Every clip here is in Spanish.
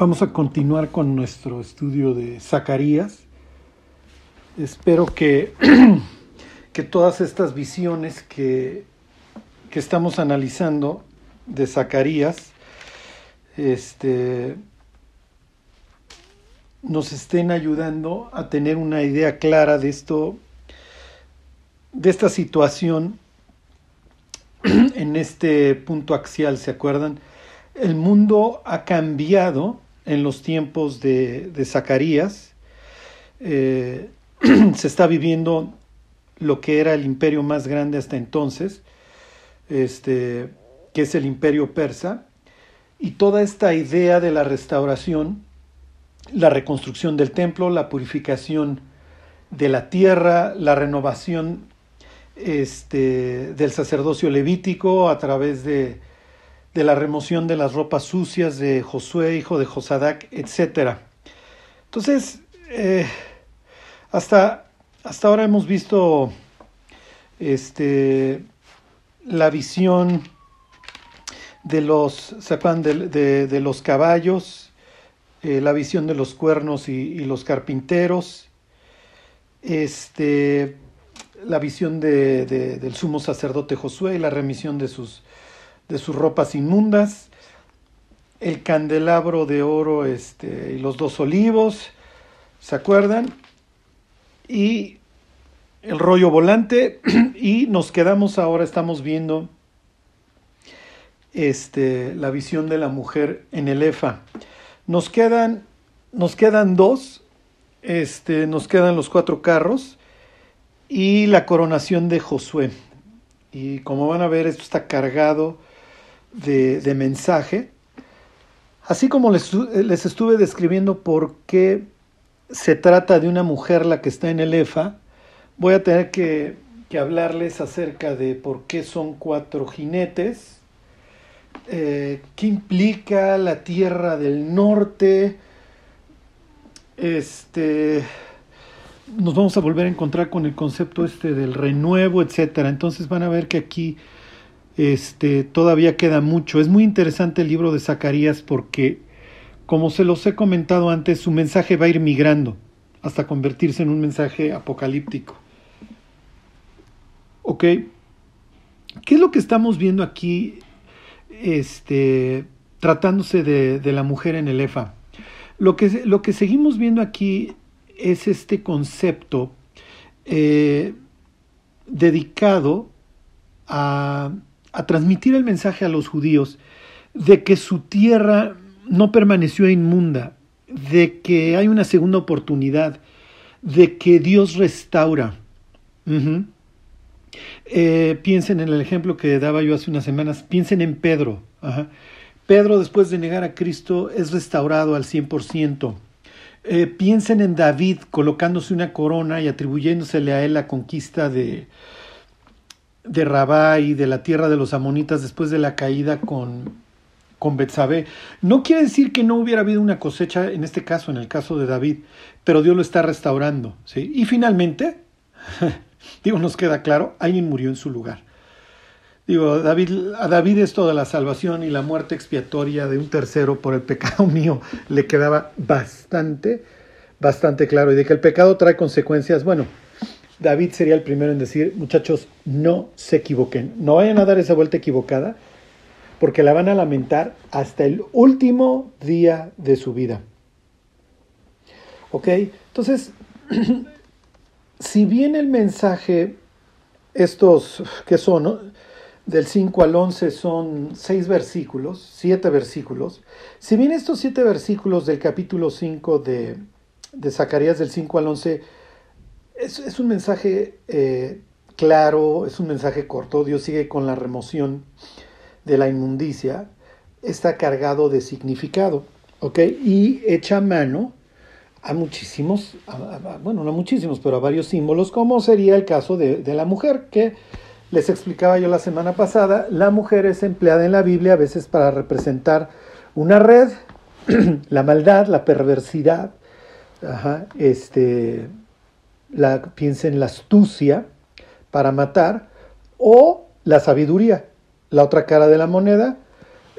Vamos a continuar con nuestro estudio de Zacarías. Espero que, que todas estas visiones que, que, estamos analizando de Zacarías este, nos estén ayudando a tener una idea clara de esto, de esta situación en este punto axial, ¿se acuerdan? El mundo ha cambiado en los tiempos de, Zacarías. Eh, se está viviendo lo que era el imperio más grande hasta entonces, este, que es el imperio persa, y toda esta idea de la restauración, la reconstrucción del templo, la purificación de la tierra, la renovación este, del sacerdocio levítico a través de de la remoción de las ropas sucias de Josué, hijo de Josadac, etc. Entonces, eh, hasta, hasta ahora hemos visto este, la visión de los, sepan, de, los caballos, eh, la visión de los cuernos y, los carpinteros, este, la visión del sumo sacerdote Josué y la remisión de sus de sus ropas inmundas, el candelabro de oro este, y los dos olivos, ¿se acuerdan? Y el rollo volante y nos quedamos ahora, estamos viendo este, la visión de la mujer en el EFA. Nos quedan, nos quedan dos, este, nos quedan los cuatro carros y la coronación de Josué. Y como van a ver, esto está cargado de, mensaje, así como les, les, estuve describiendo por qué se trata de una mujer la que está en el EFA, voy a tener que, hablarles acerca de por qué son cuatro jinetes, eh, qué implica la tierra del norte, este nos vamos a volver a encontrar con el concepto este del renuevo, etcétera. Entonces van a ver que aquí este, todavía queda mucho. Es muy interesante el libro de Zacarías porque, como se los he comentado antes, su mensaje va a ir migrando hasta convertirse en un mensaje apocalíptico. ¿Ok? ¿Qué es lo que estamos viendo aquí este, tratándose de, la mujer en el EFA? Lo que, lo que seguimos viendo aquí es este concepto eh, dedicado a a transmitir el mensaje a los judíos de que su tierra no permaneció inmunda, de que hay una segunda oportunidad, de que Dios restaura. Eh, piensen en el ejemplo que daba yo hace unas semanas, piensen en Pedro. Pedro después de negar a Cristo es restaurado al 100%. Eh, piensen en David colocándose una corona y atribuyéndosele a él la conquista de, de Rabá y de la tierra de los amonitas después de la caída con, con Betsabé. No quiere decir que no hubiera habido una cosecha en este caso, en el caso de David, pero Dios lo está restaurando. ¿sí? Y finalmente, digo, nos queda claro, alguien murió en su lugar. Digo, David, a David esto de la salvación y la muerte expiatoria de un tercero por el pecado mío le quedaba bastante, bastante claro. Y de que el pecado trae consecuencias, bueno, David sería el primero en decir, muchachos, no se equivoquen, no vayan a dar esa vuelta equivocada, porque la van a lamentar hasta el último día de su vida. ¿Ok? Entonces, si bien el mensaje, estos que son, del 5 al 11 son seis versículos, siete versículos, si bien estos siete versículos del capítulo 5 de, de Zacarías del 5 al 11 es, un mensaje eh, claro, es un mensaje corto. Dios sigue con la remoción de la inmundicia. Está cargado de significado, ¿ok? Y echa mano a muchísimos, bueno, no muchísimos, pero a varios símbolos, como sería el caso de, de la mujer, que les explicaba yo la semana pasada. La mujer es empleada en la Biblia a veces para representar una red, la maldad, la perversidad, ajá, este, la, piensa la astucia para matar o la sabiduría, la otra cara de la moneda,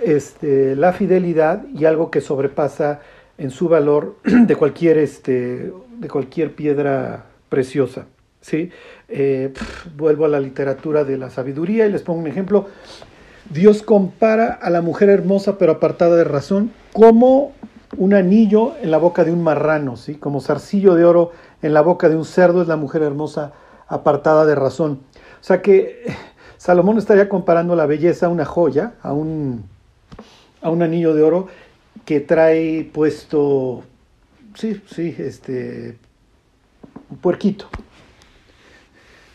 este, la fidelidad y algo que sobrepasa en su valor de cualquier, este, de cualquier piedra preciosa. ¿sí? Eh, vuelvo a la literatura de la sabiduría y les pongo un ejemplo. Dios compara a la mujer hermosa pero apartada de razón como un anillo en la boca de un marrano, ¿sí? como zarcillo de oro en la boca de un cerdo es la mujer hermosa apartada de razón. O sea que Salomón estaría comparando la belleza a una joya, a un, a un anillo de oro que trae puesto, sí, sí, este, un puerquito.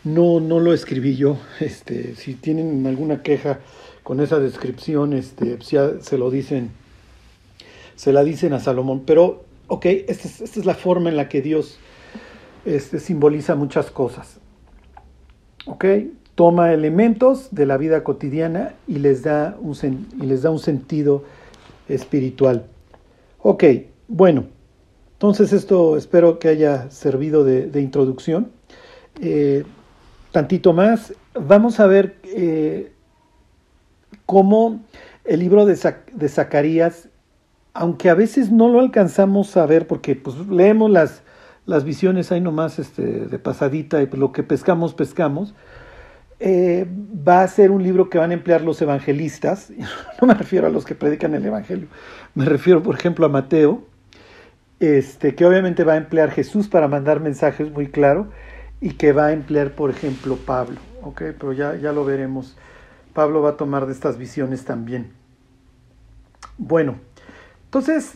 No, no lo escribí yo. Este, si tienen alguna queja con esa descripción, este, se lo dicen, se la dicen a Salomón. Pero, ok, esta es, esta es la forma en la que Dios este, simboliza muchas cosas. ¿Ok? Toma elementos de la vida cotidiana y les da un, y les da un sentido espiritual. Ok, bueno, entonces esto espero que haya servido de, introducción. Eh, tantito más, vamos a ver eh, cómo el libro de, de, Zacarías, aunque a veces no lo alcanzamos a ver porque pues, leemos las, las visiones ahí nomás este, de pasadita y lo que pescamos, pescamos, eh, va a ser un libro que van a emplear los evangelistas, no me refiero a los que predican el Evangelio, me refiero por ejemplo a Mateo, este, que obviamente va a emplear Jesús para mandar mensajes muy claro y que va a emplear por ejemplo Pablo, ¿ok? Pero ya, ya lo veremos. Pablo va a tomar de estas visiones también. Bueno, entonces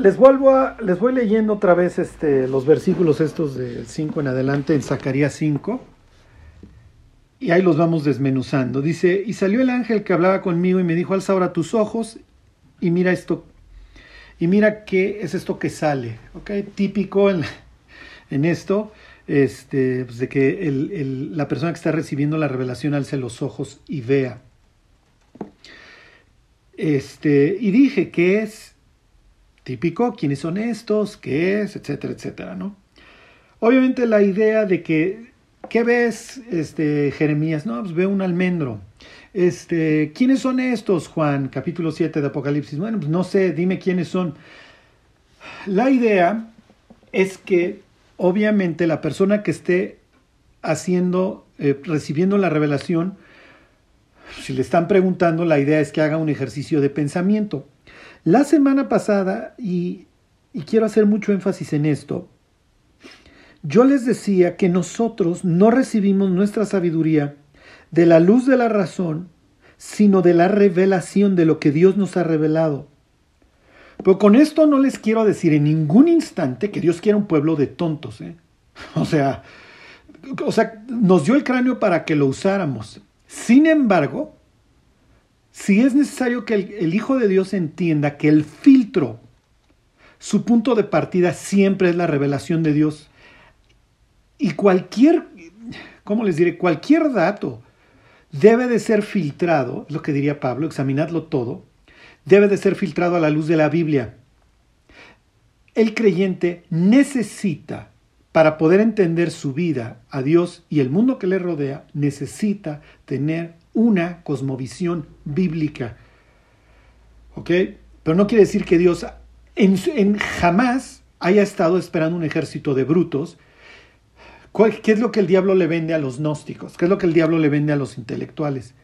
les vuelvo a, les voy leyendo otra vez este, los versículos estos de 5 en adelante en Zacarías 5. Y ahí los vamos desmenuzando. Dice, y salió el ángel que hablaba conmigo y me dijo, alza ahora tus ojos y mira esto. Y mira qué es esto que sale. Típico en, en esto, este, pues de que el, la persona que está recibiendo la revelación alce los ojos y vea. Este, y dije, ¿qué es? Típico, quiénes son estos, qué es, etcétera, etcétera, ¿no? Obviamente la idea de que, ¿qué ves, este, Jeremías? No, pues veo un almendro. Este, ¿quiénes son estos, Juan? Capítulo 7 de Apocalipsis. Bueno, pues no sé, dime quiénes son. La idea es que obviamente la persona que esté haciendo, eh, recibiendo la revelación, si le están preguntando, la idea es que haga un ejercicio de pensamiento. La semana pasada, y, quiero hacer mucho énfasis en esto, yo les decía que nosotros no recibimos nuestra sabiduría de la luz de la razón, sino de la revelación de lo que Dios nos ha revelado. Pero con esto no les quiero decir en ningún instante que Dios quiera un pueblo de tontos. ¿eh? O, sea, o sea, nos dio el cráneo para que lo usáramos. Sin embargo, si es necesario que el, Hijo de Dios entienda que el filtro, su punto de partida siempre es la revelación de Dios. Y cualquier, ¿cómo les diré? Cualquier dato debe de ser filtrado, es lo que diría Pablo, examinadlo todo, debe de ser filtrado a la luz de la Biblia. El creyente necesita, para poder entender su vida a Dios y el mundo que le rodea, necesita tener una cosmovisión bíblica. ¿Ok? Pero no quiere decir que Dios en, jamás haya estado esperando un ejército de brutos. ¿Qué es lo que el diablo le vende a los gnósticos? ¿Qué es lo que el diablo le vende a los intelectuales?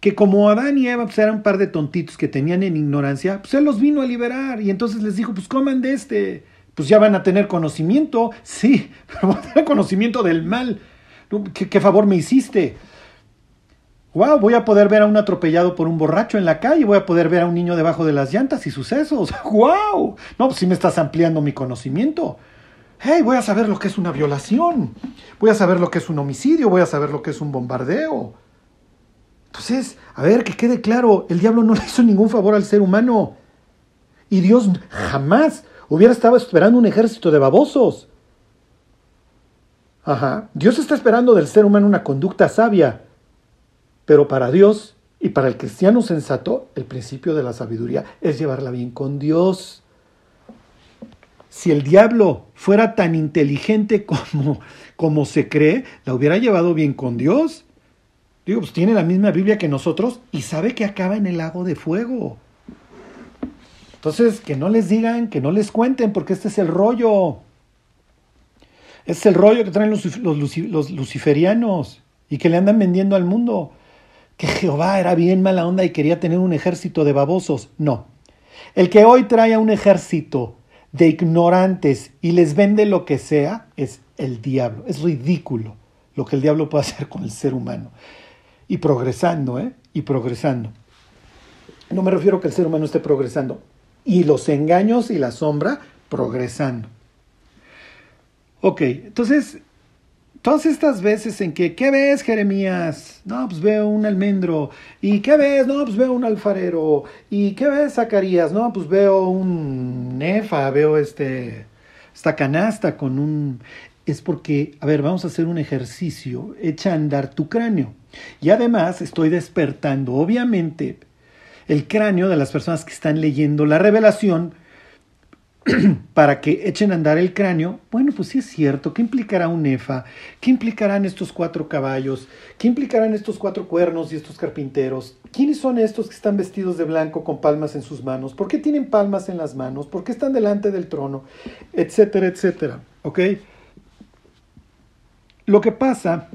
Que como Adán y Eva pues, eran un par de tontitos que tenían en ignorancia, pues él los vino a liberar y entonces les dijo, pues coman de este, pues ya van a tener conocimiento, sí, pero van a tener conocimiento del mal. qué favor me hiciste? Wow, voy a poder ver a un atropellado por un borracho en la calle, voy a poder ver a un niño debajo de las llantas y sucesos. wow, no, pues sí me estás ampliando mi conocimiento. Hey, voy a saber lo que es una violación, voy a saber lo que es un homicidio, voy a saber lo que es un bombardeo. Entonces, a ver, que quede claro, el diablo no le hizo ningún favor al ser humano. Y Dios jamás hubiera estado esperando un ejército de babosos. Ajá. Dios está esperando del ser humano una conducta sabia, pero para Dios y para el cristiano sensato, el principio de la sabiduría es llevarla bien con Dios. Si el diablo fuera tan inteligente como, como se cree, la hubiera llevado bien con Dios. Digo, pues tiene la misma Biblia que nosotros y sabe que acaba en el lago de fuego. Entonces, que no les digan, que no les cuenten, porque este es el rollo. Este es el rollo que traen los, los luciferianos y que le andan vendiendo al mundo. Que Jehová era bien mala onda y quería tener un ejército de babosos. No. El que hoy trae a un ejército de ignorantes y les vende lo que sea es el diablo. Es ridículo lo que el diablo puede hacer con el ser humano. Y progresando, ¿eh? Y progresando. No me refiero a que el ser humano esté progresando. Y los engaños y la sombra progresando. Ok, entonces todas estas veces en que, ¿qué ves, Jeremías? No, pues veo un almendro. ¿Y qué ves? No, pues veo un alfarero. ¿Y qué ves, Zacarías? No, pues veo un nefa, veo este, esta canasta con un... Es porque, a ver, vamos a hacer un ejercicio, echa a andar tu cráneo. Y además estoy despertando, obviamente, el cráneo de las personas que están leyendo la revelación para que echen a andar el cráneo, bueno, pues sí es cierto, ¿qué implicará un EFA? ¿Qué implicarán estos cuatro caballos? ¿Qué implicarán estos cuatro cuernos y estos carpinteros? ¿Quiénes son estos que están vestidos de blanco con palmas en sus manos? ¿Por qué tienen palmas en las manos? ¿Por qué están delante del trono? Etcétera, etcétera. ¿Ok? Lo que pasa,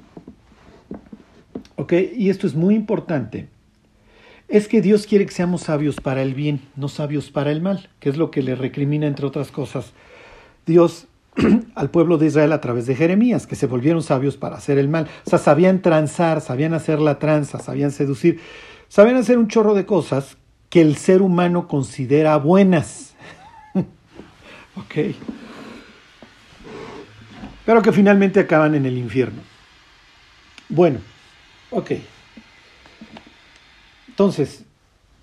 ¿ok? Y esto es muy importante es que Dios quiere que seamos sabios para el bien, no sabios para el mal, que es lo que le recrimina, entre otras cosas, Dios al pueblo de Israel a través de Jeremías, que se volvieron sabios para hacer el mal. O sea, sabían transar, sabían hacer la tranza, sabían seducir, sabían hacer un chorro de cosas que el ser humano considera buenas. ok. Pero que finalmente acaban en el infierno. Bueno, ok. Entonces,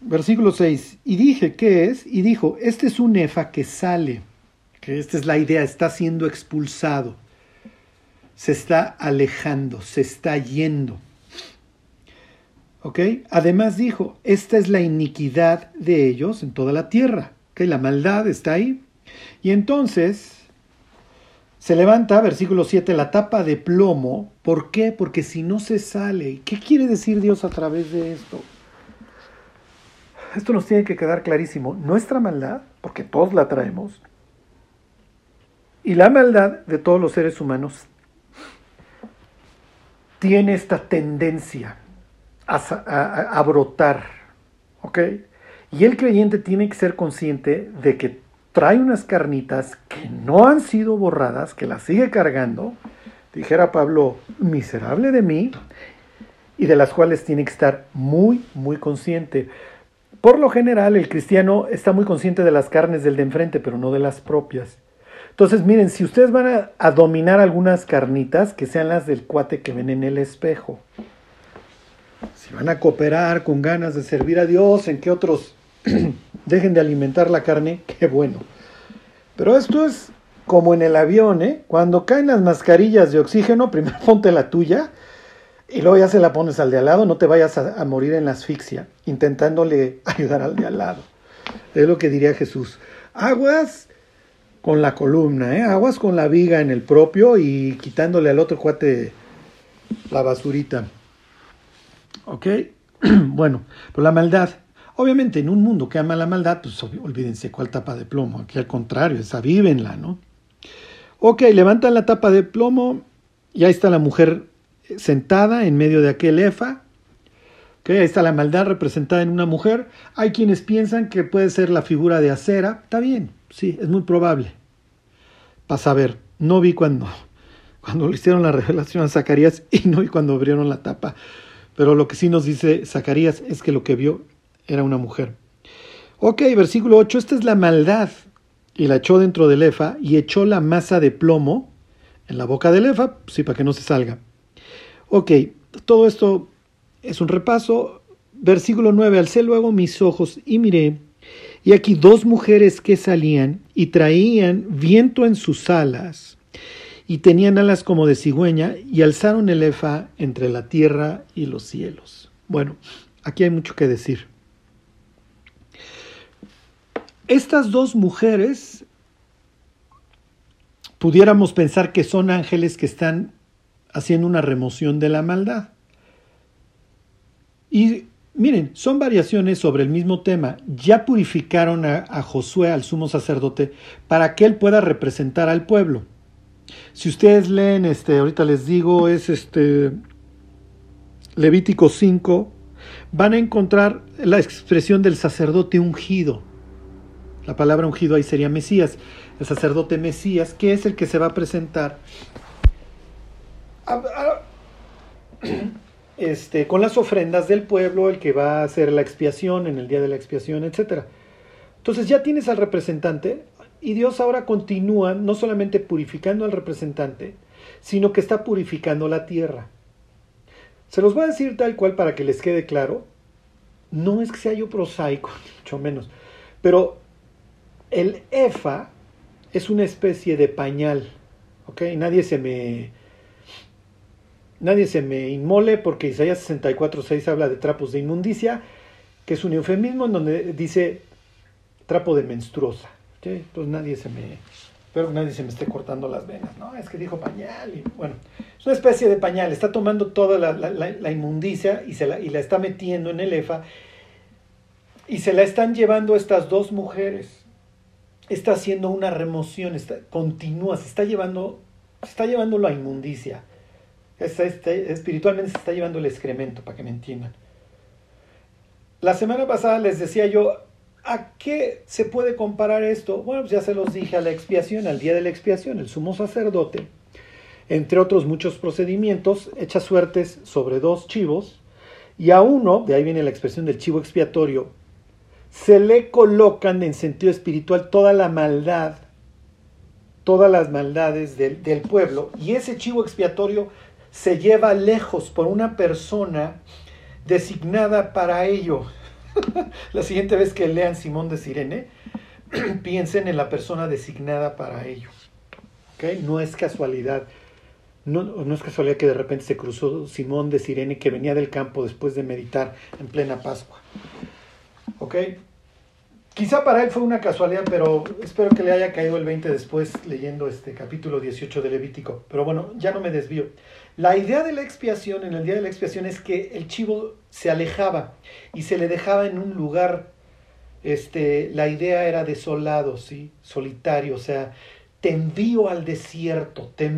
versículo 6, y dije, ¿qué es? Y dijo, este es un efa que sale, que esta es la idea, está siendo expulsado, se está alejando, se está yendo. ¿Ok? Además dijo, esta es la iniquidad de ellos en toda la tierra, que la maldad está ahí. Y entonces se levanta, versículo 7, la tapa de plomo. ¿Por qué? Porque si no se sale, ¿qué quiere decir Dios a través de esto? Esto nos tiene que quedar clarísimo. Nuestra maldad, porque todos la traemos, y la maldad de todos los seres humanos tiene esta tendencia a, brotar. ¿Ok? Y el creyente tiene que ser consciente de que trae unas carnitas que no han sido borradas, que las sigue cargando, dijera Pablo, miserable de mí, y de las cuales tiene que estar muy, muy consciente. Por lo general, el cristiano está muy consciente de las carnes del de enfrente, pero no de las propias. Entonces, miren, si ustedes van a, dominar algunas carnitas, que sean las del cuate que ven en el espejo. Si van a cooperar con ganas de servir a Dios, en que otros dejen de alimentar la carne, qué bueno. Pero esto es como en el avión, ¿eh? Cuando caen las mascarillas de oxígeno, primero ponte la tuya y luego ya se la pones al de al lado, no te vayas a, morir en la asfixia, intentándole ayudar al de al lado. Es lo que diría Jesús. Aguas con la columna, ¿eh? aguas con la viga en el propio y quitándole al otro cuate la basurita. ¿Ok? bueno, pues la maldad. Obviamente, en un mundo que ama la maldad, pues olvídense cuál tapa de plomo. Aquí al contrario, esa vívenla, ¿no? Ok, levantan la tapa de plomo y ahí está la mujer sentada en medio de aquel efa. ahí está la maldad representada en una mujer. Hay quienes piensan que puede ser la figura de acera. Está bien, sí, es muy probable. Para ver, no vi cuando, cuando le hicieron la revelación a Zacarías y no vi cuando abrieron la tapa. Pero lo que sí nos dice Zacarías es que lo que vio era una mujer. Ok, versículo 8, esta es la maldad. Y la echó dentro del efa y echó la masa de plomo en la boca del efa, sí, para que no se salga. Ok, todo esto es un repaso. Versículo 9, alcé luego mis ojos y miré, y aquí dos mujeres que salían y traían viento en sus alas, y tenían alas como de cigüeña, y alzaron el efa entre la tierra y los cielos. Bueno, aquí hay mucho que decir. Estas dos mujeres pudiéramos pensar que son ángeles que están haciendo una remoción de la maldad. Y miren, son variaciones sobre el mismo tema. Ya purificaron a, Josué, al sumo sacerdote, para que él pueda representar al pueblo. Si ustedes leen, este, ahorita les digo, es este Levítico 5, van a encontrar la expresión del sacerdote ungido. La palabra ungido ahí sería Mesías, el sacerdote Mesías, que es el que se va a presentar este, con las ofrendas del pueblo, el que va a hacer la expiación en el día de la expiación, etc. Entonces ya tienes al representante y Dios ahora continúa no solamente purificando al representante, sino que está purificando la tierra. Se los voy a decir tal cual para que les quede claro. No es que sea yo prosaico, mucho menos, pero el EFA es una especie de pañal, ¿ok? Nadie se me nadie se me inmole porque Isaías 64.6 habla de trapos de inmundicia, que es un eufemismo en donde dice trapo de menstruosa. Entonces nadie se me, espero que nadie se me esté cortando las venas, ¿no? Es que dijo pañal y bueno, es una especie de pañal, está tomando toda la, inmundicia y, se la, y la está metiendo en el EFA y se la están llevando estas dos mujeres. Está haciendo una remoción, está, continúa, se está llevando, se está llevando la inmundicia espiritualmente se está llevando el excremento, para que me entiendan. La semana pasada les decía yo, ¿a qué se puede comparar esto? Bueno, pues ya se los dije a la expiación, al día de la expiación, el sumo sacerdote, entre otros muchos procedimientos, echa suertes sobre dos chivos, y a uno, de ahí viene la expresión del chivo expiatorio, se le colocan en sentido espiritual toda la maldad, todas las maldades del, del pueblo, y ese chivo expiatorio se lleva lejos por una persona designada para ello. la siguiente vez que lean Simón de Sirene, piensen en la persona designada para ello. ¿Okay? No es casualidad. No, no, es casualidad que de repente se cruzó Simón de Sirene que venía del campo después de meditar en plena Pascua. ¿Ok? Quizá para él fue una casualidad, pero espero que le haya caído el 20 después leyendo este capítulo 18 de Levítico. Pero bueno, ya no me desvío. La idea de la expiación, en el día de la expiación, es que el chivo se alejaba y se le dejaba en un lugar, este, la idea era desolado, ¿sí? solitario, o sea, te al desierto, te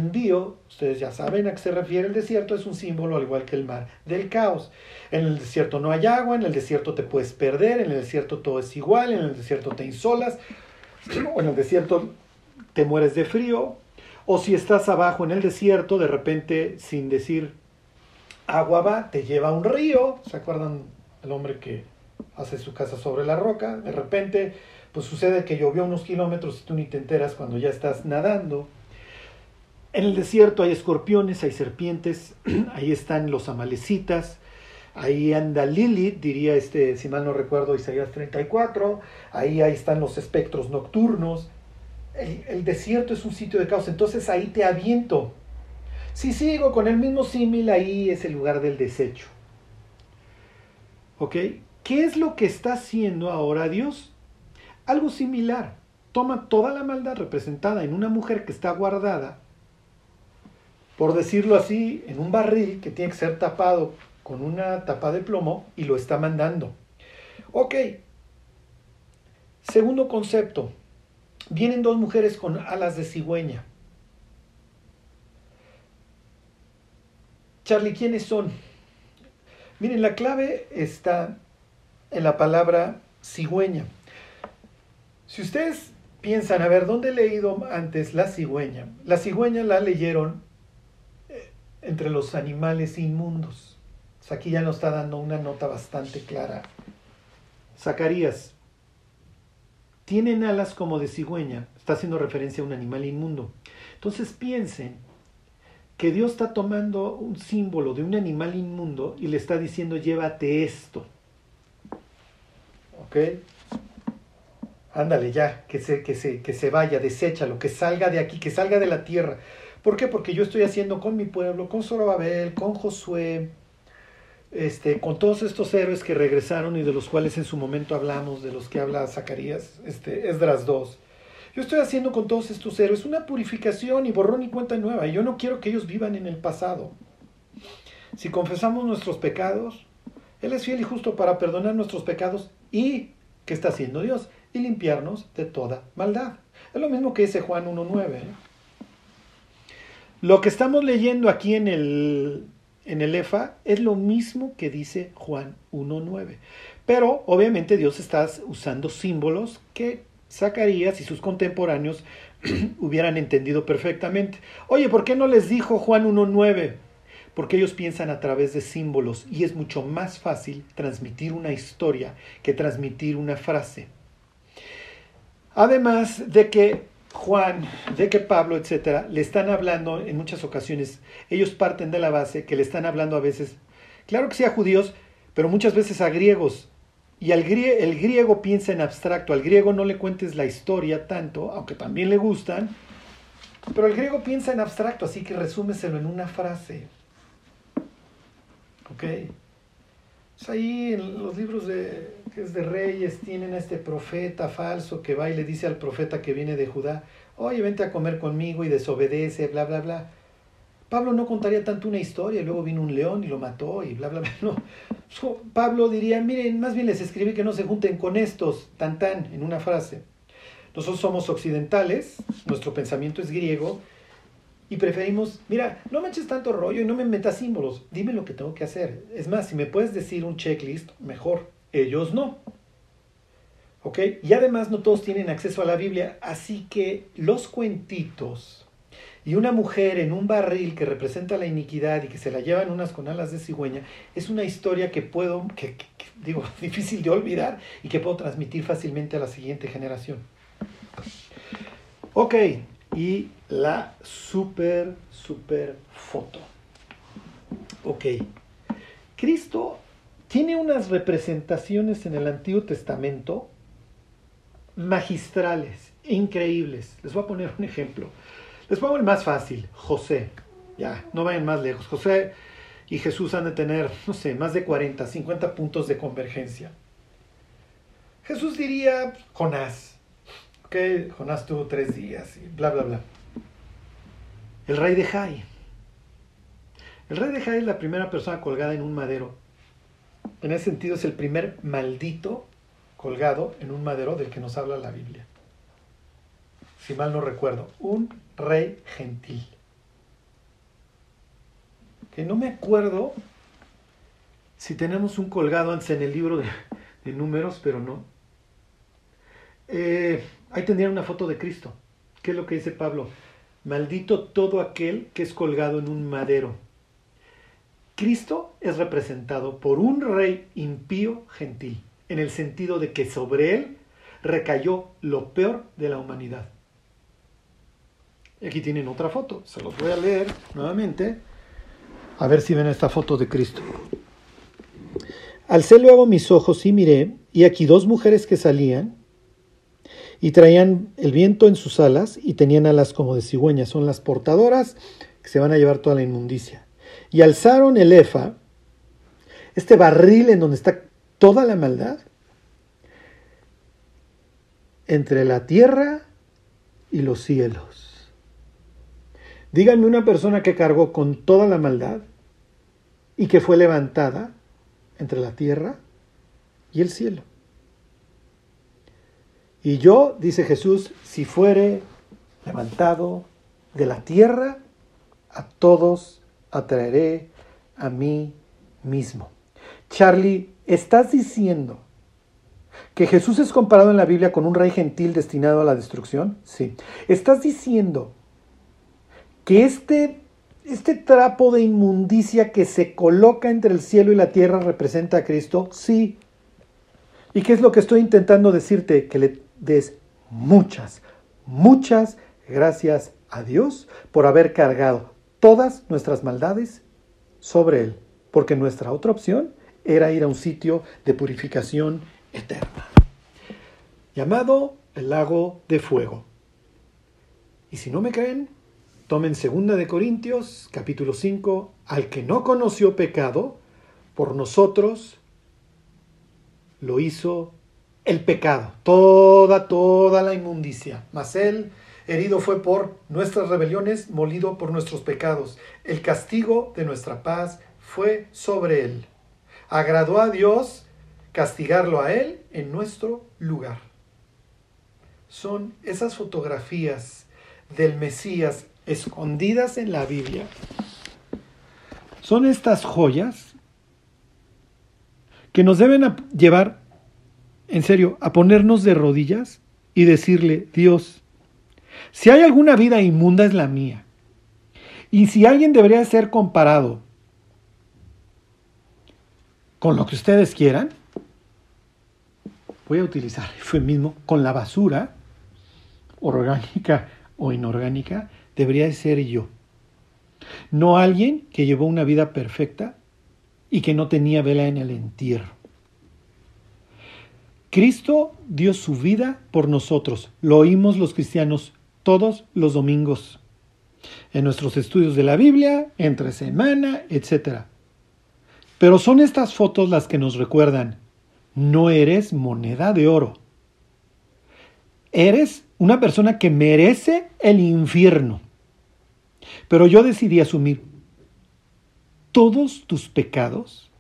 ustedes ya saben a qué se refiere el desierto, es un símbolo al igual que el mar, del caos. En el desierto no hay agua, en el desierto te puedes perder, en el desierto todo es igual, en el desierto te insolas, o en el desierto te mueres de frío, o si estás abajo en el desierto, de repente, sin decir agua va, te lleva a un río. ¿Se acuerdan el hombre que hace su casa sobre la roca? De repente, pues sucede que llovió unos kilómetros y tú ni te enteras cuando ya estás nadando. En el desierto hay escorpiones, hay serpientes, ahí están los amalecitas, ahí anda Lilith, diría este, si mal no recuerdo, Isaías 34, ahí, ahí están los espectros nocturnos, el, desierto es un sitio de caos, entonces ahí te aviento. Si sigo con el mismo símil, ahí es el lugar del desecho. ¿Ok? ¿Qué es lo que está haciendo ahora Dios? Algo similar. Toma toda la maldad representada en una mujer que está guardada, por decirlo así, en un barril que tiene que ser tapado con una tapa de plomo y lo está mandando. Ok. Segundo concepto, vienen dos mujeres con alas de cigüeña. Charlie, ¿quiénes son? Miren, la clave está en la palabra cigüeña. Si ustedes piensan, a ver, ¿dónde he leído antes la cigüeña? La cigüeña la leyeron eh, entre los animales inmundos. aquí ya nos está dando una nota bastante clara. Zacarías tienen alas como de cigüeña, está haciendo referencia a un animal inmundo. Entonces piensen que Dios está tomando un símbolo de un animal inmundo y le está diciendo llévate esto. ¿Ok? Ándale ya, que se, que se, que se vaya, deséchalo, que salga de aquí, que salga de la tierra. ¿Por qué? Porque yo estoy haciendo con mi pueblo, con Zorobabel, con Josué, este, con todos estos héroes que regresaron y de los cuales en su momento hablamos, de los que habla Zacarías, este, Esdras 2. Yo estoy haciendo con todos estos héroes una purificación y borrón y cuenta nueva. Y yo no quiero que ellos vivan en el pasado. Si confesamos nuestros pecados, Él es fiel y justo para perdonar nuestros pecados y, ¿qué está haciendo Dios? Y limpiarnos de toda maldad. Es lo mismo que dice Juan 1.9. ¿eh? Lo que estamos leyendo aquí en el, en el EFA es lo mismo que dice Juan 1.9. Pero obviamente Dios está usando símbolos que Zacarías y sus contemporáneos hubieran entendido perfectamente. Oye, ¿por qué no les dijo Juan 1.9? Porque ellos piensan a través de símbolos y es mucho más fácil transmitir una historia que transmitir una frase. Además de que Juan, de que Pablo, etcétera, le están hablando en muchas ocasiones, ellos parten de la base que le están hablando a veces, claro que sea judíos, pero muchas veces a griegos. Y al el griego piensa en abstracto, al griego no le cuentes la historia tanto, aunque también le gustan, pero el griego piensa en abstracto, así que resúmeselo en una frase. ¿Ok? Pues ahí en los libros de, es de reyes tienen a este profeta falso que va y le dice al profeta que viene de Judá, oye, vente a comer conmigo y desobedece, bla, bla, bla. Pablo no contaría tanto una historia, luego vino un león y lo mató y bla, bla, bla. No. Pablo diría, miren, más bien les escribí que no se junten con estos, tan tan, en una frase. Nosotros somos occidentales, nuestro pensamiento es griego, y preferimos, mira, no me eches tanto rollo y no me metas símbolos, dime lo que tengo que hacer. Es más, si me puedes decir un checklist, mejor. Ellos no. ¿Ok? Y además no todos tienen acceso a la Biblia, así que los cuentitos y una mujer en un barril que representa la iniquidad y que se la llevan unas con alas de cigüeña, es una historia que puedo, que, digo, difícil de olvidar y que puedo transmitir fácilmente a la siguiente generación. Ok, y la super, super foto. Ok, Cristo tiene unas representaciones en el Antiguo Testamento magistrales, increíbles. Les voy a poner un ejemplo. Les pongo el más fácil, José. Ya, no vayan más lejos. José y Jesús han de tener, no sé, más de 40, 50 puntos de convergencia. Jesús diría, Jonás. Ok, Jonás tuvo tres días y bla, bla, bla. El rey de Jai. El rey de Jai es la primera persona colgada en un madero. En ese sentido es el primer maldito colgado en un madero del que nos habla la Biblia. Si mal no recuerdo, un rey gentil. Que no me acuerdo si tenemos un colgado antes en el libro de, números, pero no. Eh, ahí tendría una foto de Cristo. ¿Qué es lo que dice Pablo? Maldito todo aquel que es colgado en un madero. Cristo es representado por un rey impío gentil, en el sentido de que sobre él recayó lo peor de la humanidad. Y aquí tienen otra foto. Se los voy a leer nuevamente. A ver si ven esta foto de Cristo. Alcé luego mis ojos y miré, y aquí dos mujeres que salían y traían el viento en sus alas y tenían alas como de cigüeñas. Son las portadoras que se van a llevar toda la inmundicia. Y alzaron el efa, este barril en donde está toda la maldad, entre la tierra y los cielos. Díganme una persona que cargó con toda la maldad y que fue levantada entre la tierra y el cielo. Y yo, dice Jesús, si fuere levantado de la tierra, a todos atraeré a mí mismo. Charlie, ¿estás diciendo que Jesús es comparado en la Biblia con un rey gentil destinado a la destrucción? Sí. ¿Estás diciendo que este, este trapo de inmundicia que se coloca entre el cielo y la tierra representa a Cristo? Sí. ¿Y qué es lo que estoy intentando decirte? Que le des muchas, muchas gracias a Dios por haber cargado todas nuestras maldades sobre Él, porque nuestra otra opción era ir a un sitio de purificación eterna, llamado el lago de fuego. Y si no me creen, Tomen segunda de Corintios, capítulo 5, al que no conoció pecado, por nosotros lo hizo el pecado, toda, toda la inmundicia. Mas él herido fue por nuestras rebeliones, molido por nuestros pecados. El castigo de nuestra paz fue sobre él. Agradó a Dios castigarlo a él en nuestro lugar. Son esas fotografías del Mesías escondidas en la Biblia. Son estas joyas que nos deben llevar, en serio, a ponernos de rodillas y decirle, Dios, si hay alguna vida inmunda es la mía. Y si alguien debería ser comparado con lo que ustedes quieran, voy a utilizar el eufemismo, con la basura, orgánica o inorgánica, debería ser yo. No alguien que llevó una vida perfecta y que no tenía vela en el entierro. Cristo dio su vida por nosotros. Lo oímos los cristianos todos los domingos. En nuestros estudios de la Biblia, entre semana, etc. Pero son estas fotos las que nos recuerdan, no eres moneda de oro. Eres una persona que merece el infierno. Pero yo decidí asumir todos tus pecados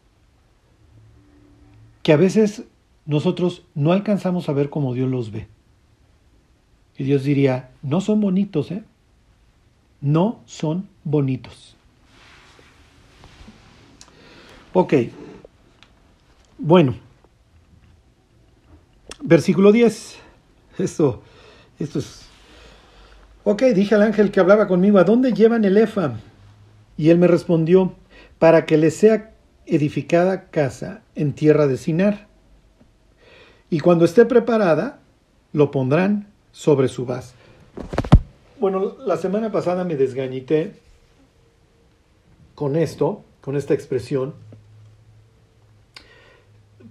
que a veces nosotros no alcanzamos a ver como Dios los ve. Y Dios diría, no son bonitos, ¿eh? No son bonitos. Ok. Bueno. Versículo 10. Esto, esto es... Ok, dije al ángel que hablaba conmigo, ¿a dónde llevan el Efa? Y él me respondió, para que le sea edificada casa en tierra de Sinar. Y cuando esté preparada, lo pondrán sobre su base. Bueno, la semana pasada me desgañité con esto, con esta expresión,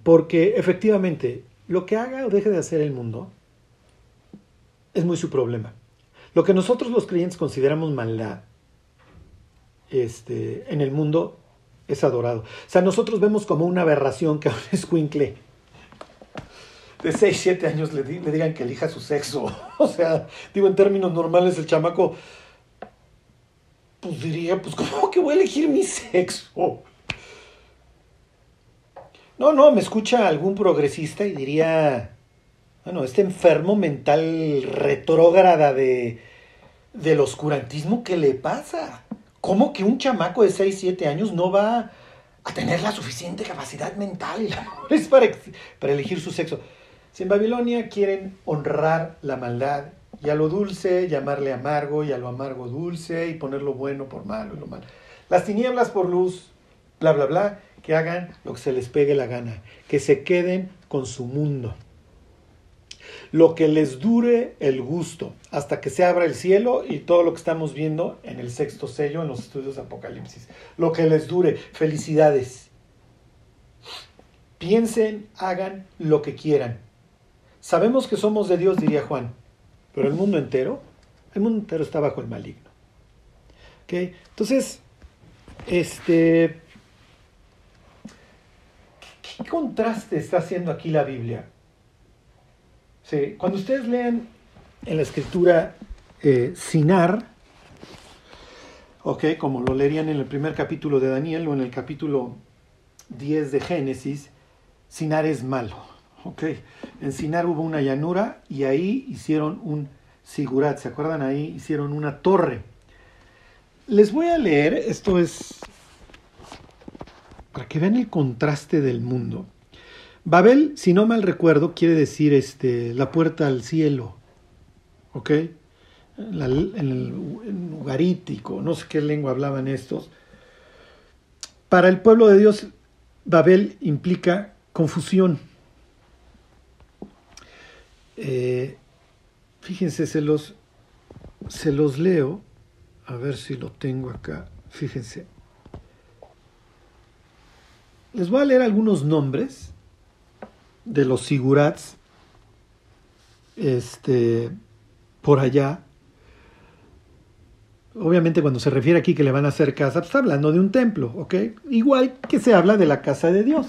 porque efectivamente lo que haga o deje de hacer el mundo es muy su problema. Lo que nosotros los creyentes consideramos maldad este, en el mundo es adorado. O sea, nosotros vemos como una aberración que a un escuincle de 6, 7 años le, le digan que elija su sexo. O sea, digo, en términos normales, el chamaco, pues diría, pues, ¿cómo que voy a elegir mi sexo? No, no, me escucha algún progresista y diría, bueno, este enfermo mental retrógrada de, del oscurantismo, ¿qué le pasa? ¿Cómo que un chamaco de 6, 7 años no va a tener la suficiente capacidad mental para, para elegir su sexo? Si en Babilonia quieren honrar la maldad y a lo dulce llamarle amargo y a lo amargo dulce y poner lo bueno por malo y lo malo. Las tinieblas por luz, bla, bla, bla, que hagan lo que se les pegue la gana, que se queden con su mundo. Lo que les dure el gusto hasta que se abra el cielo y todo lo que estamos viendo en el sexto sello en los estudios de Apocalipsis. Lo que les dure, felicidades. Piensen, hagan lo que quieran Sabemos que somos de Dios, diría Juan, pero el mundo entero, el mundo entero está bajo el maligno. ¿Okay? Entonces, este, ¿qué contraste está haciendo aquí la Biblia? Sí, cuando ustedes lean en la escritura eh, Sinar, okay, como lo leerían en el primer capítulo de Daniel o en el capítulo 10 de Génesis, Sinar es malo. Ok, en Sinar hubo una llanura y ahí hicieron un sigurat, ¿se acuerdan? Ahí hicieron una torre. Les voy a leer, esto es para que vean el contraste del mundo. Babel, si no mal recuerdo, quiere decir este, la puerta al cielo. ¿Ok? En, el ugarítico, no sé qué lengua hablaban estos. Para el pueblo de Dios, Babel implica confusión eh, fíjense, se los, se los leo, a ver si lo tengo acá, fíjense. Les voy a leer algunos nombres de los sigurats este, por allá. Obviamente cuando se refiere aquí que le van a hacer casa, pues está hablando de un templo, ¿ok? Igual que se habla de la casa de Dios.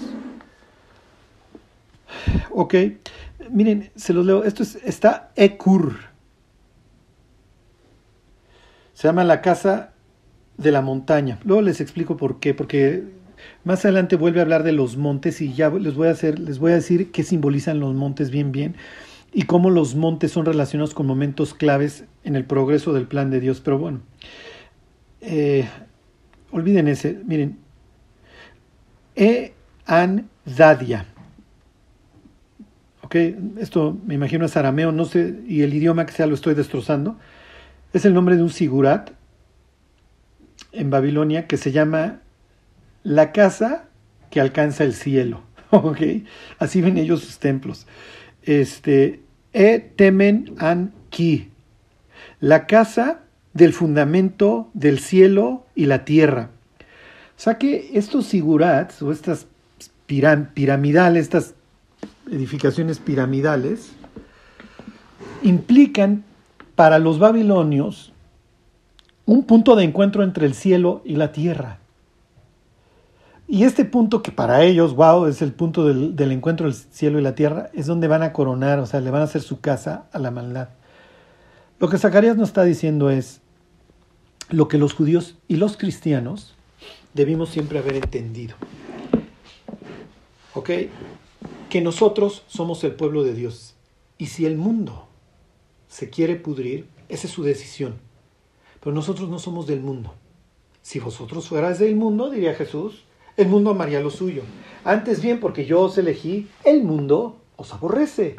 ¿Ok? Miren, se los leo. Esto es, está Ekur. Se llama la casa de la montaña. Luego les explico por qué. Porque Más adelante vuelve a hablar de los montes y ya les voy a hacer, les voy a decir qué simbolizan los montes bien bien y cómo los montes son relacionados con momentos claves en el progreso del plan de Dios. Pero bueno, eh, olviden ese, miren, E an Dadia. Esto me imagino es arameo, no sé, y el idioma que sea lo estoy destrozando. Es el nombre de un sigurat en Babilonia que se llama la casa que alcanza el cielo. Ok, así ven ellos sus templos. Este, E temen an ki, la casa del fundamento del cielo y la tierra. O sea que estos sigurats o estas piramidales, estas edificaciones piramidales, implican para los babilonios un punto de encuentro entre el cielo y la tierra. Y este punto que para ellos, wow, es el punto del, encuentro del cielo y la tierra, es donde van a coronar, o sea, le van a hacer su casa a la maldad. Lo que Zacarías nos está diciendo es lo que los judíos y los cristianos debimos siempre haber entendido. ¿Ok? Que nosotros somos el pueblo de Dios. Y si el mundo se quiere pudrir, esa es su decisión. Pero nosotros no somos del mundo. Si vosotros fuerais del mundo, diría Jesús, el mundo amaría lo suyo. Antes bien, porque yo os elegí, el mundo os aborrece.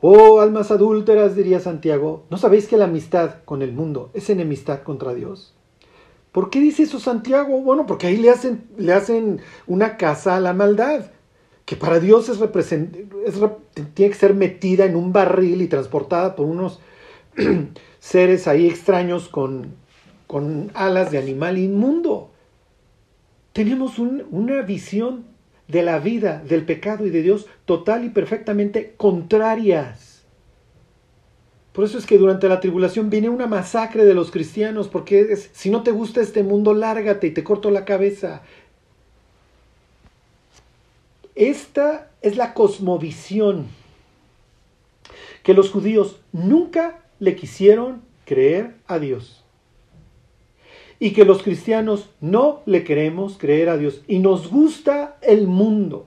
Oh, almas adúlteras, diría Santiago, ¿no sabéis que la amistad con el mundo es enemistad contra Dios? ¿Por qué dice eso Santiago? Bueno, porque ahí le hacen, le hacen una casa a la maldad, que para Dios es, tiene que ser metida en un barril y transportada por unos seres ahí extraños con, con alas de animal inmundo. Tenemos un, una visión de la vida, del pecado y de Dios total y perfectamente contrarias. Por eso es que durante la tribulación viene una masacre de los cristianos, porque si no te gusta este mundo, lárgate y te corto la cabeza. Esta es la cosmovisión que los judíos nunca le quisieron creer a Dios. Y que los cristianos no le queremos creer a Dios. Y nos gusta el mundo.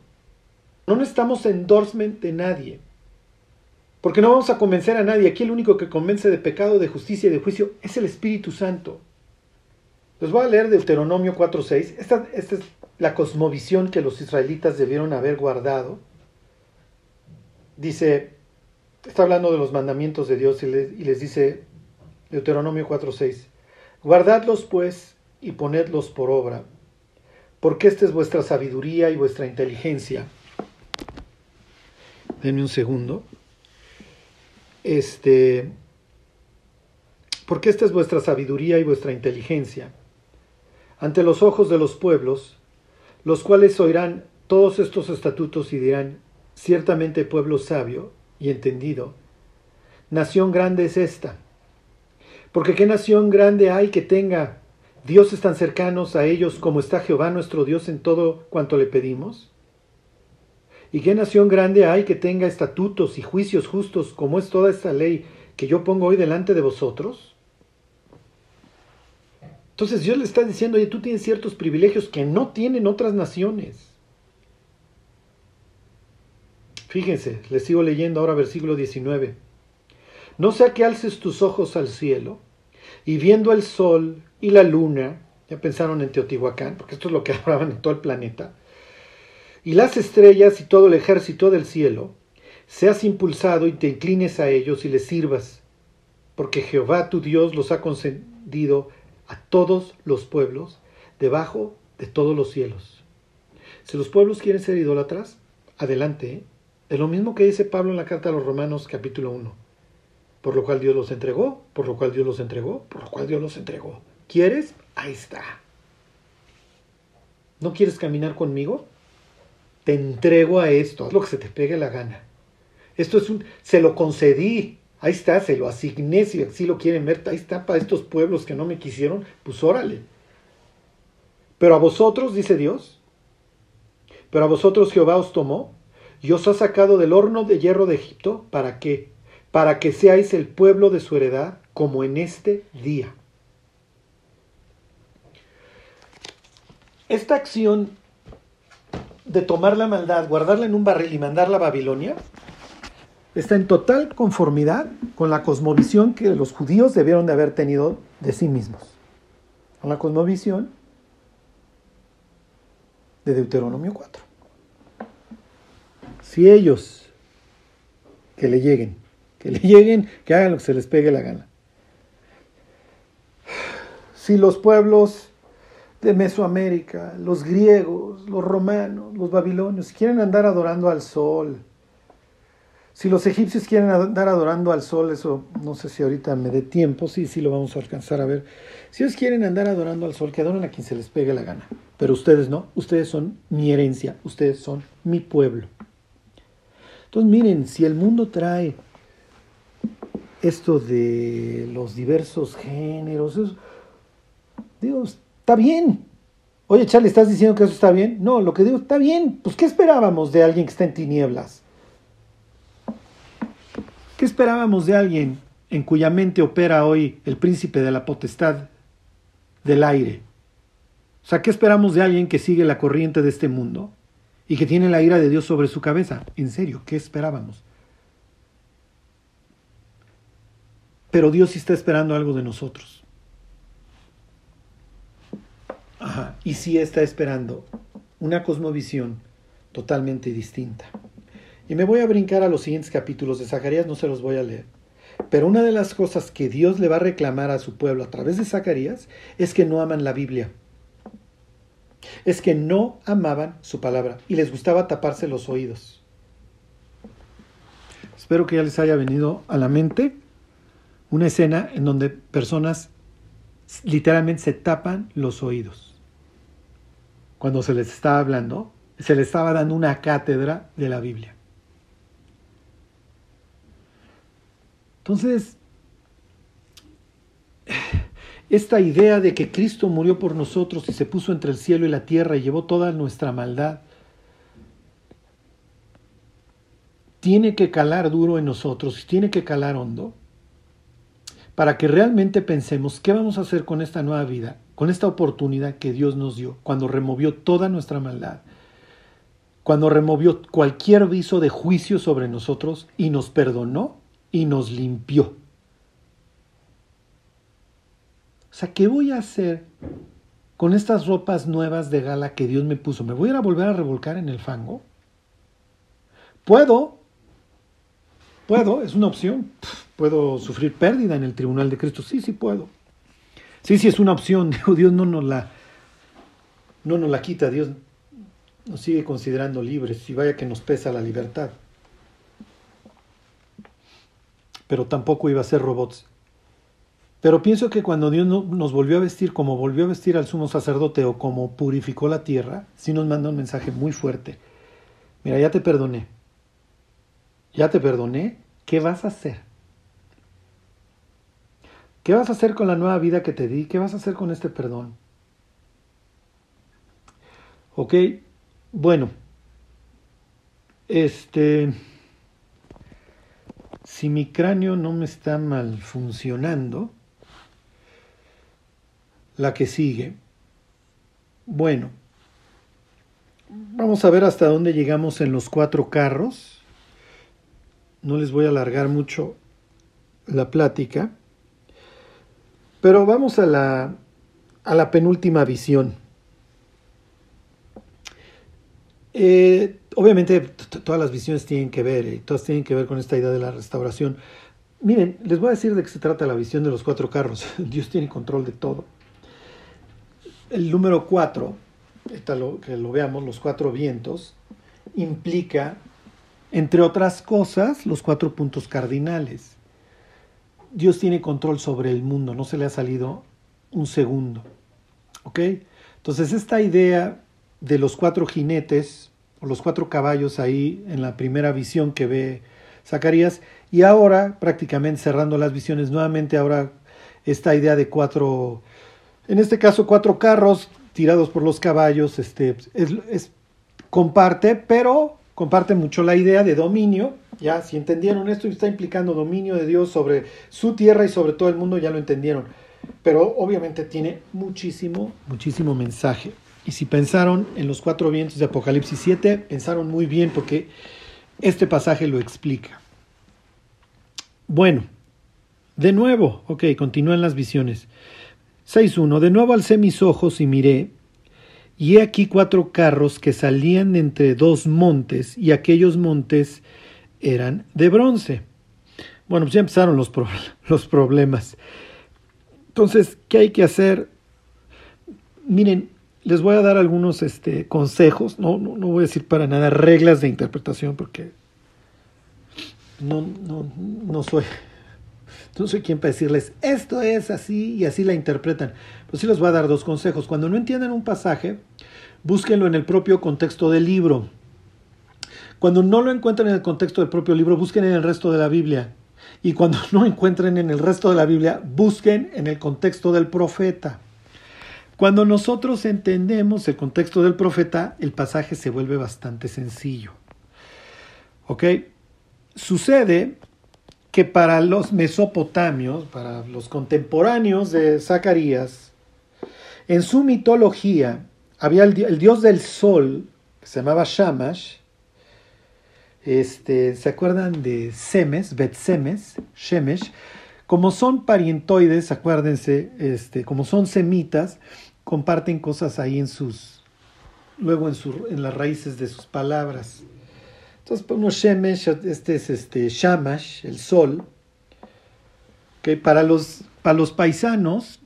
No necesitamos endorsement de nadie. Porque no vamos a convencer a nadie. Aquí el único que convence de pecado, de justicia y de juicio es el Espíritu Santo. Les voy a leer Deuteronomio 4.6. Esta, esta es la cosmovisión que los israelitas debieron haber guardado. Dice, está hablando de los mandamientos de Dios y les, dice Deuteronomio 4.6. Guardadlos pues y ponedlos por obra, porque esta es vuestra sabiduría y vuestra inteligencia. Denme un segundo. Este, porque esta es vuestra sabiduría y vuestra inteligencia ante los ojos de los pueblos, los cuales oirán todos estos estatutos y dirán, ciertamente pueblo sabio y entendido, nación grande es esta. Porque qué nación grande hay que tenga dioses tan cercanos a ellos como está Jehová nuestro Dios en todo cuanto le pedimos. ¿Y qué nación grande hay que tenga estatutos y juicios justos como es toda esta ley que yo pongo hoy delante de vosotros? Entonces Dios le está diciendo, oye, tú tienes ciertos privilegios que no tienen otras naciones. Fíjense, les sigo leyendo ahora versículo 19. No sea que alces tus ojos al cielo y viendo el sol y la luna, ya pensaron en Teotihuacán, porque esto es lo que hablaban en todo el planeta, y las estrellas y todo el ejército del cielo, seas impulsado y te inclines a ellos y les sirvas, porque Jehová tu Dios los ha concedido a todos los pueblos debajo de todos los cielos. Si los pueblos quieren ser idólatras, adelante. ¿eh? Es lo mismo que dice Pablo en la carta a los Romanos capítulo 1. Por lo cual Dios los entregó, por lo cual Dios los entregó, por lo cual Dios los entregó. ¿Quieres? Ahí está. ¿No quieres caminar conmigo? te entrego a esto, haz lo que se te pegue la gana. Esto es un, se lo concedí, ahí está, se lo asigné, si así lo quieren ver, ahí está para estos pueblos que no me quisieron, pues órale. Pero a vosotros, dice Dios, pero a vosotros Jehová os tomó y os ha sacado del horno de hierro de Egipto, ¿para qué? Para que seáis el pueblo de su heredad como en este día. esta acción de tomar la maldad, guardarla en un barril y mandarla a Babilonia, está en total conformidad con la cosmovisión que los judíos debieron de haber tenido de sí mismos. Con la cosmovisión de Deuteronomio 4. Si ellos, que le lleguen, que le lleguen, que hagan lo que se les pegue la gana. Si los pueblos de Mesoamérica, los griegos, los romanos, los babilonios, quieren andar adorando al sol, si los egipcios quieren andar adorando al sol, eso no sé si ahorita me dé tiempo, sí, sí lo vamos a alcanzar a ver. Si ellos quieren andar adorando al sol, que adoren a quien se les pegue la gana. Pero ustedes no, ustedes son mi herencia, ustedes son mi pueblo. Entonces miren, si el mundo trae esto de los diversos géneros, Dios, está bien. Oye, Charlie, ¿estás diciendo que eso está bien? No, lo que digo está bien. Pues, ¿qué esperábamos de alguien que está en tinieblas? ¿Qué esperábamos de alguien en cuya mente opera hoy el príncipe de la potestad del aire? O sea, ¿qué esperamos de alguien que sigue la corriente de este mundo y que tiene la ira de Dios sobre su cabeza? En serio, ¿qué esperábamos? Pero Dios sí está esperando algo de nosotros. Ajá, y sí está esperando una cosmovisión totalmente distinta. Y me voy a brincar a los siguientes capítulos de Zacarías, no se los voy a leer. Pero una de las cosas que Dios le va a reclamar a su pueblo a través de Zacarías es que no aman la Biblia. Es que no amaban su palabra y les gustaba taparse los oídos. Espero que ya les haya venido a la mente una escena en donde personas literalmente se tapan los oídos. Cuando se les estaba hablando, se les estaba dando una cátedra de la Biblia. Entonces, esta idea de que Cristo murió por nosotros y se puso entre el cielo y la tierra y llevó toda nuestra maldad, tiene que calar duro en nosotros, tiene que calar hondo, para que realmente pensemos qué vamos a hacer con esta nueva vida, con esta oportunidad que Dios nos dio cuando removió toda nuestra maldad, cuando removió cualquier viso de juicio sobre nosotros y nos perdonó y nos limpió. O sea, ¿qué voy a hacer con estas ropas nuevas de gala que Dios me puso? ¿Me voy a volver a revolcar en el fango? Puedo, puedo, es una opción. Puedo sufrir pérdida en el tribunal de Cristo. Sí, sí puedo. Sí, sí es una opción. Dios no nos la, no nos la quita. Dios nos sigue considerando libres y vaya que nos pesa la libertad pero tampoco iba a ser robots. Pero pienso que cuando Dios nos volvió a vestir como volvió a vestir al sumo sacerdote o como purificó la tierra, sí nos manda un mensaje muy fuerte. Mira, ya te perdoné. Ya te perdoné. ¿Qué vas a hacer? ¿Qué vas a hacer con la nueva vida que te di? ¿Qué vas a hacer con este perdón? Ok, bueno. Este si mi cráneo no me está mal funcionando, la que sigue. Bueno, vamos a ver hasta dónde llegamos en los cuatro carros. No les voy a alargar mucho la plática, pero vamos a la, a la penúltima visión. Eh, obviamente todas las visiones tienen que ver, y todas tienen que ver con esta idea de la restauración. Miren, les voy a decir de qué se trata la visión de los cuatro carros. Dios tiene control de todo. El número cuatro, que lo veamos, los cuatro vientos, implica, entre otras cosas, los cuatro puntos cardinales. Dios tiene control sobre el mundo, no se le ha salido un segundo. ¿Ok? Entonces, esta idea de los cuatro jinetes los cuatro caballos ahí en la primera visión que ve Zacarías. Y ahora, prácticamente cerrando las visiones, nuevamente ahora esta idea de cuatro, en este caso cuatro carros tirados por los caballos, este, es, comparte, pero comparte mucho la idea de dominio. Ya, si entendieron esto, está implicando dominio de Dios sobre su tierra y sobre todo el mundo, ya lo entendieron. Pero obviamente tiene muchísimo, muchísimo mensaje. Y si pensaron en los cuatro vientos de Apocalipsis 7, pensaron muy bien porque este pasaje lo explica. Bueno, de nuevo, ok, continúan las visiones. 6.1. De nuevo alcé mis ojos y miré, y he aquí cuatro carros que salían entre dos montes, y aquellos montes eran de bronce. Bueno, pues ya empezaron los, los problemas. Entonces, ¿qué hay que hacer? Miren, les voy a dar algunos este, consejos, no, no, voy a decir para nada reglas de interpretación porque no, no, no soy no soy quien para decirles esto es así y así la interpretan. Pues sí les voy a dar dos consejos. Cuando no entiendan un pasaje, búsquenlo en el propio contexto del libro. Cuando no lo encuentren en el contexto del propio libro, busquen en el resto de la Biblia. Y cuando no encuentren en el resto de la Biblia, busquen en el contexto del profeta. Cuando nosotros entendemos el contexto del profeta, el pasaje se vuelve bastante sencillo. ¿Ok? Sucede que para los mesopotamios, para los contemporáneos de Zacarías, en su mitología había el, dios del sol, que se llamaba Shamash, este, ¿se acuerdan de Semes, Bet-Semes, Shemesh? Como son parientoides, acuérdense, este, como son semitas, comparten cosas ahí en sus, luego en, su, en las raíces de sus palabras. Entonces, uno Shemesh, este es este Shamash, el sol. que para, los, para los paisanos,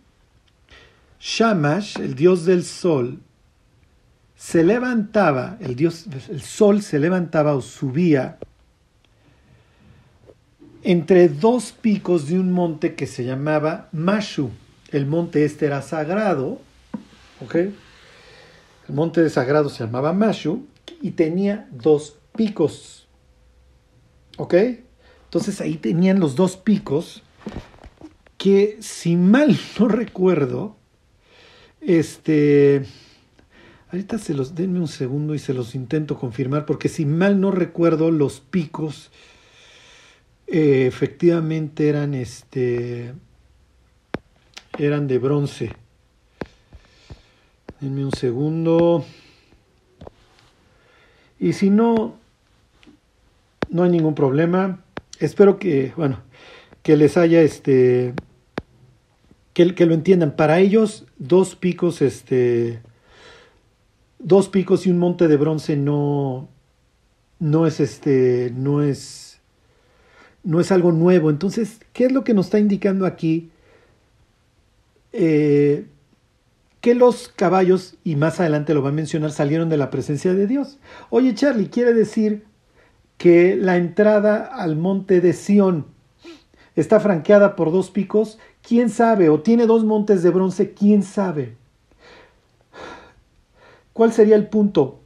Shamash, el dios del sol, se levantaba, el dios, el sol se levantaba o subía entre dos picos de un monte que se llamaba Mashu. El monte este era sagrado el monte de sagrado se llamaba Mashu y tenía dos picos. ¿Ok? Entonces ahí tenían los dos picos que si mal no recuerdo, este, ahorita se los, denme un segundo y se los intento confirmar, porque si mal no recuerdo, los picos eh, efectivamente eran, este, eran de bronce. Denme un segundo. Y si no, no hay ningún problema. Espero que, bueno, que les haya este. Que, que lo entiendan. Para ellos, dos picos, este. Dos picos y un monte de bronce no. No es este. No es. No es algo nuevo. Entonces, ¿qué es lo que nos está indicando aquí? Eh, que los caballos, y más adelante lo va a mencionar, salieron de la presencia de Dios. Oye, Charlie, quiere decir que la entrada al monte de Sión está franqueada por dos picos, quién sabe, o tiene dos montes de bronce, quién sabe. ¿Cuál sería el punto?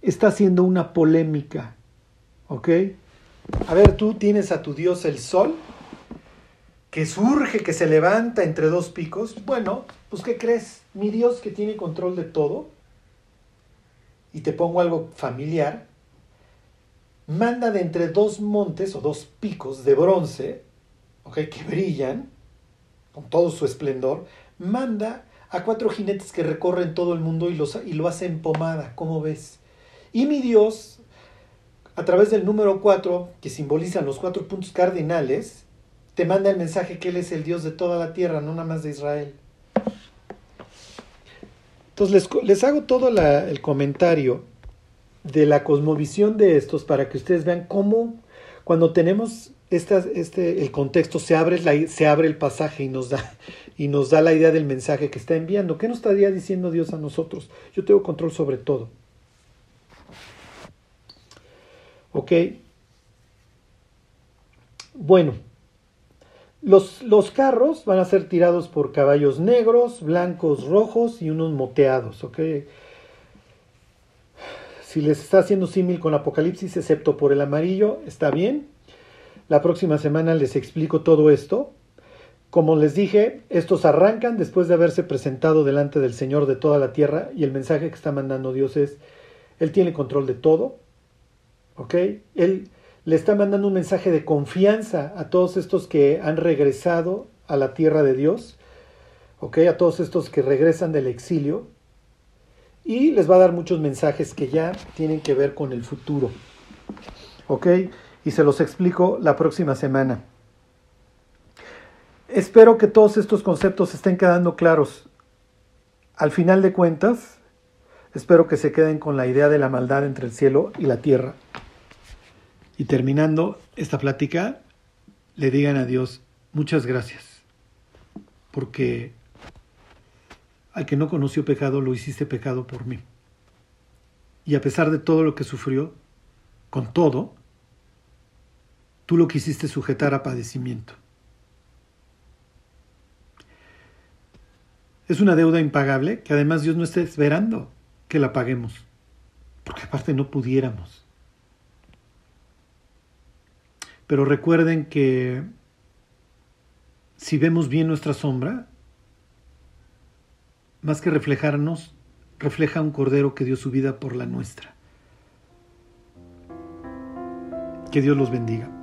Está haciendo una polémica. ¿Ok? A ver, tú tienes a tu Dios el sol, que surge, que se levanta entre dos picos. Bueno, pues ¿qué crees? Mi Dios que tiene control de todo, y te pongo algo familiar, manda de entre dos montes o dos picos de bronce, que brillan con todo su esplendor, manda a cuatro jinetes que recorren todo el mundo y, los, y lo hace en pomada, ¿cómo ves? Y mi Dios, a través del número cuatro, que simbolizan los cuatro puntos cardinales, te manda el mensaje que Él es el Dios de toda la tierra, no nada más de Israel. Entonces les, hago todo el comentario de la cosmovisión de estos para que ustedes vean cómo cuando tenemos este, el contexto se abre, se abre el pasaje y nos, da, y nos da la idea del mensaje que está enviando. ¿Qué nos estaría diciendo Dios a nosotros? Yo tengo control sobre todo. ¿Ok? Bueno, los, carros van a ser tirados por caballos negros, blancos, rojos y unos moteados, ¿ok? Si les está haciendo símil con Apocalipsis, excepto por el amarillo, está bien. La próxima semana les explico todo esto. Como les dije, estos arrancan después de haberse presentado delante del Señor de toda la tierra y el mensaje que está mandando Dios es, Él tiene control de todo, ¿ok? Él le está mandando un mensaje de confianza a todos estos que han regresado a la tierra de Dios, ¿ok? A todos estos que regresan del exilio. y les va a dar muchos mensajes que ya tienen que ver con el futuro. ¿Ok? Y se los explico la próxima semana. Espero que todos estos conceptos estén quedando claros. Al final de cuentas, espero que se queden con la idea de la maldad entre el cielo y la tierra. Y terminando esta plática, le digan a Dios, muchas gracias, porque al que no conoció pecado lo hiciste pecado por mí. Y a pesar de todo lo que sufrió, con todo, tú lo quisiste sujetar a padecimiento. Es una deuda impagable que además Dios no está esperando que la paguemos, porque aparte no pudiéramos. Pero recuerden que si vemos bien nuestra sombra, más que reflejarnos, refleja un cordero que dio su vida por la nuestra. Que Dios los bendiga.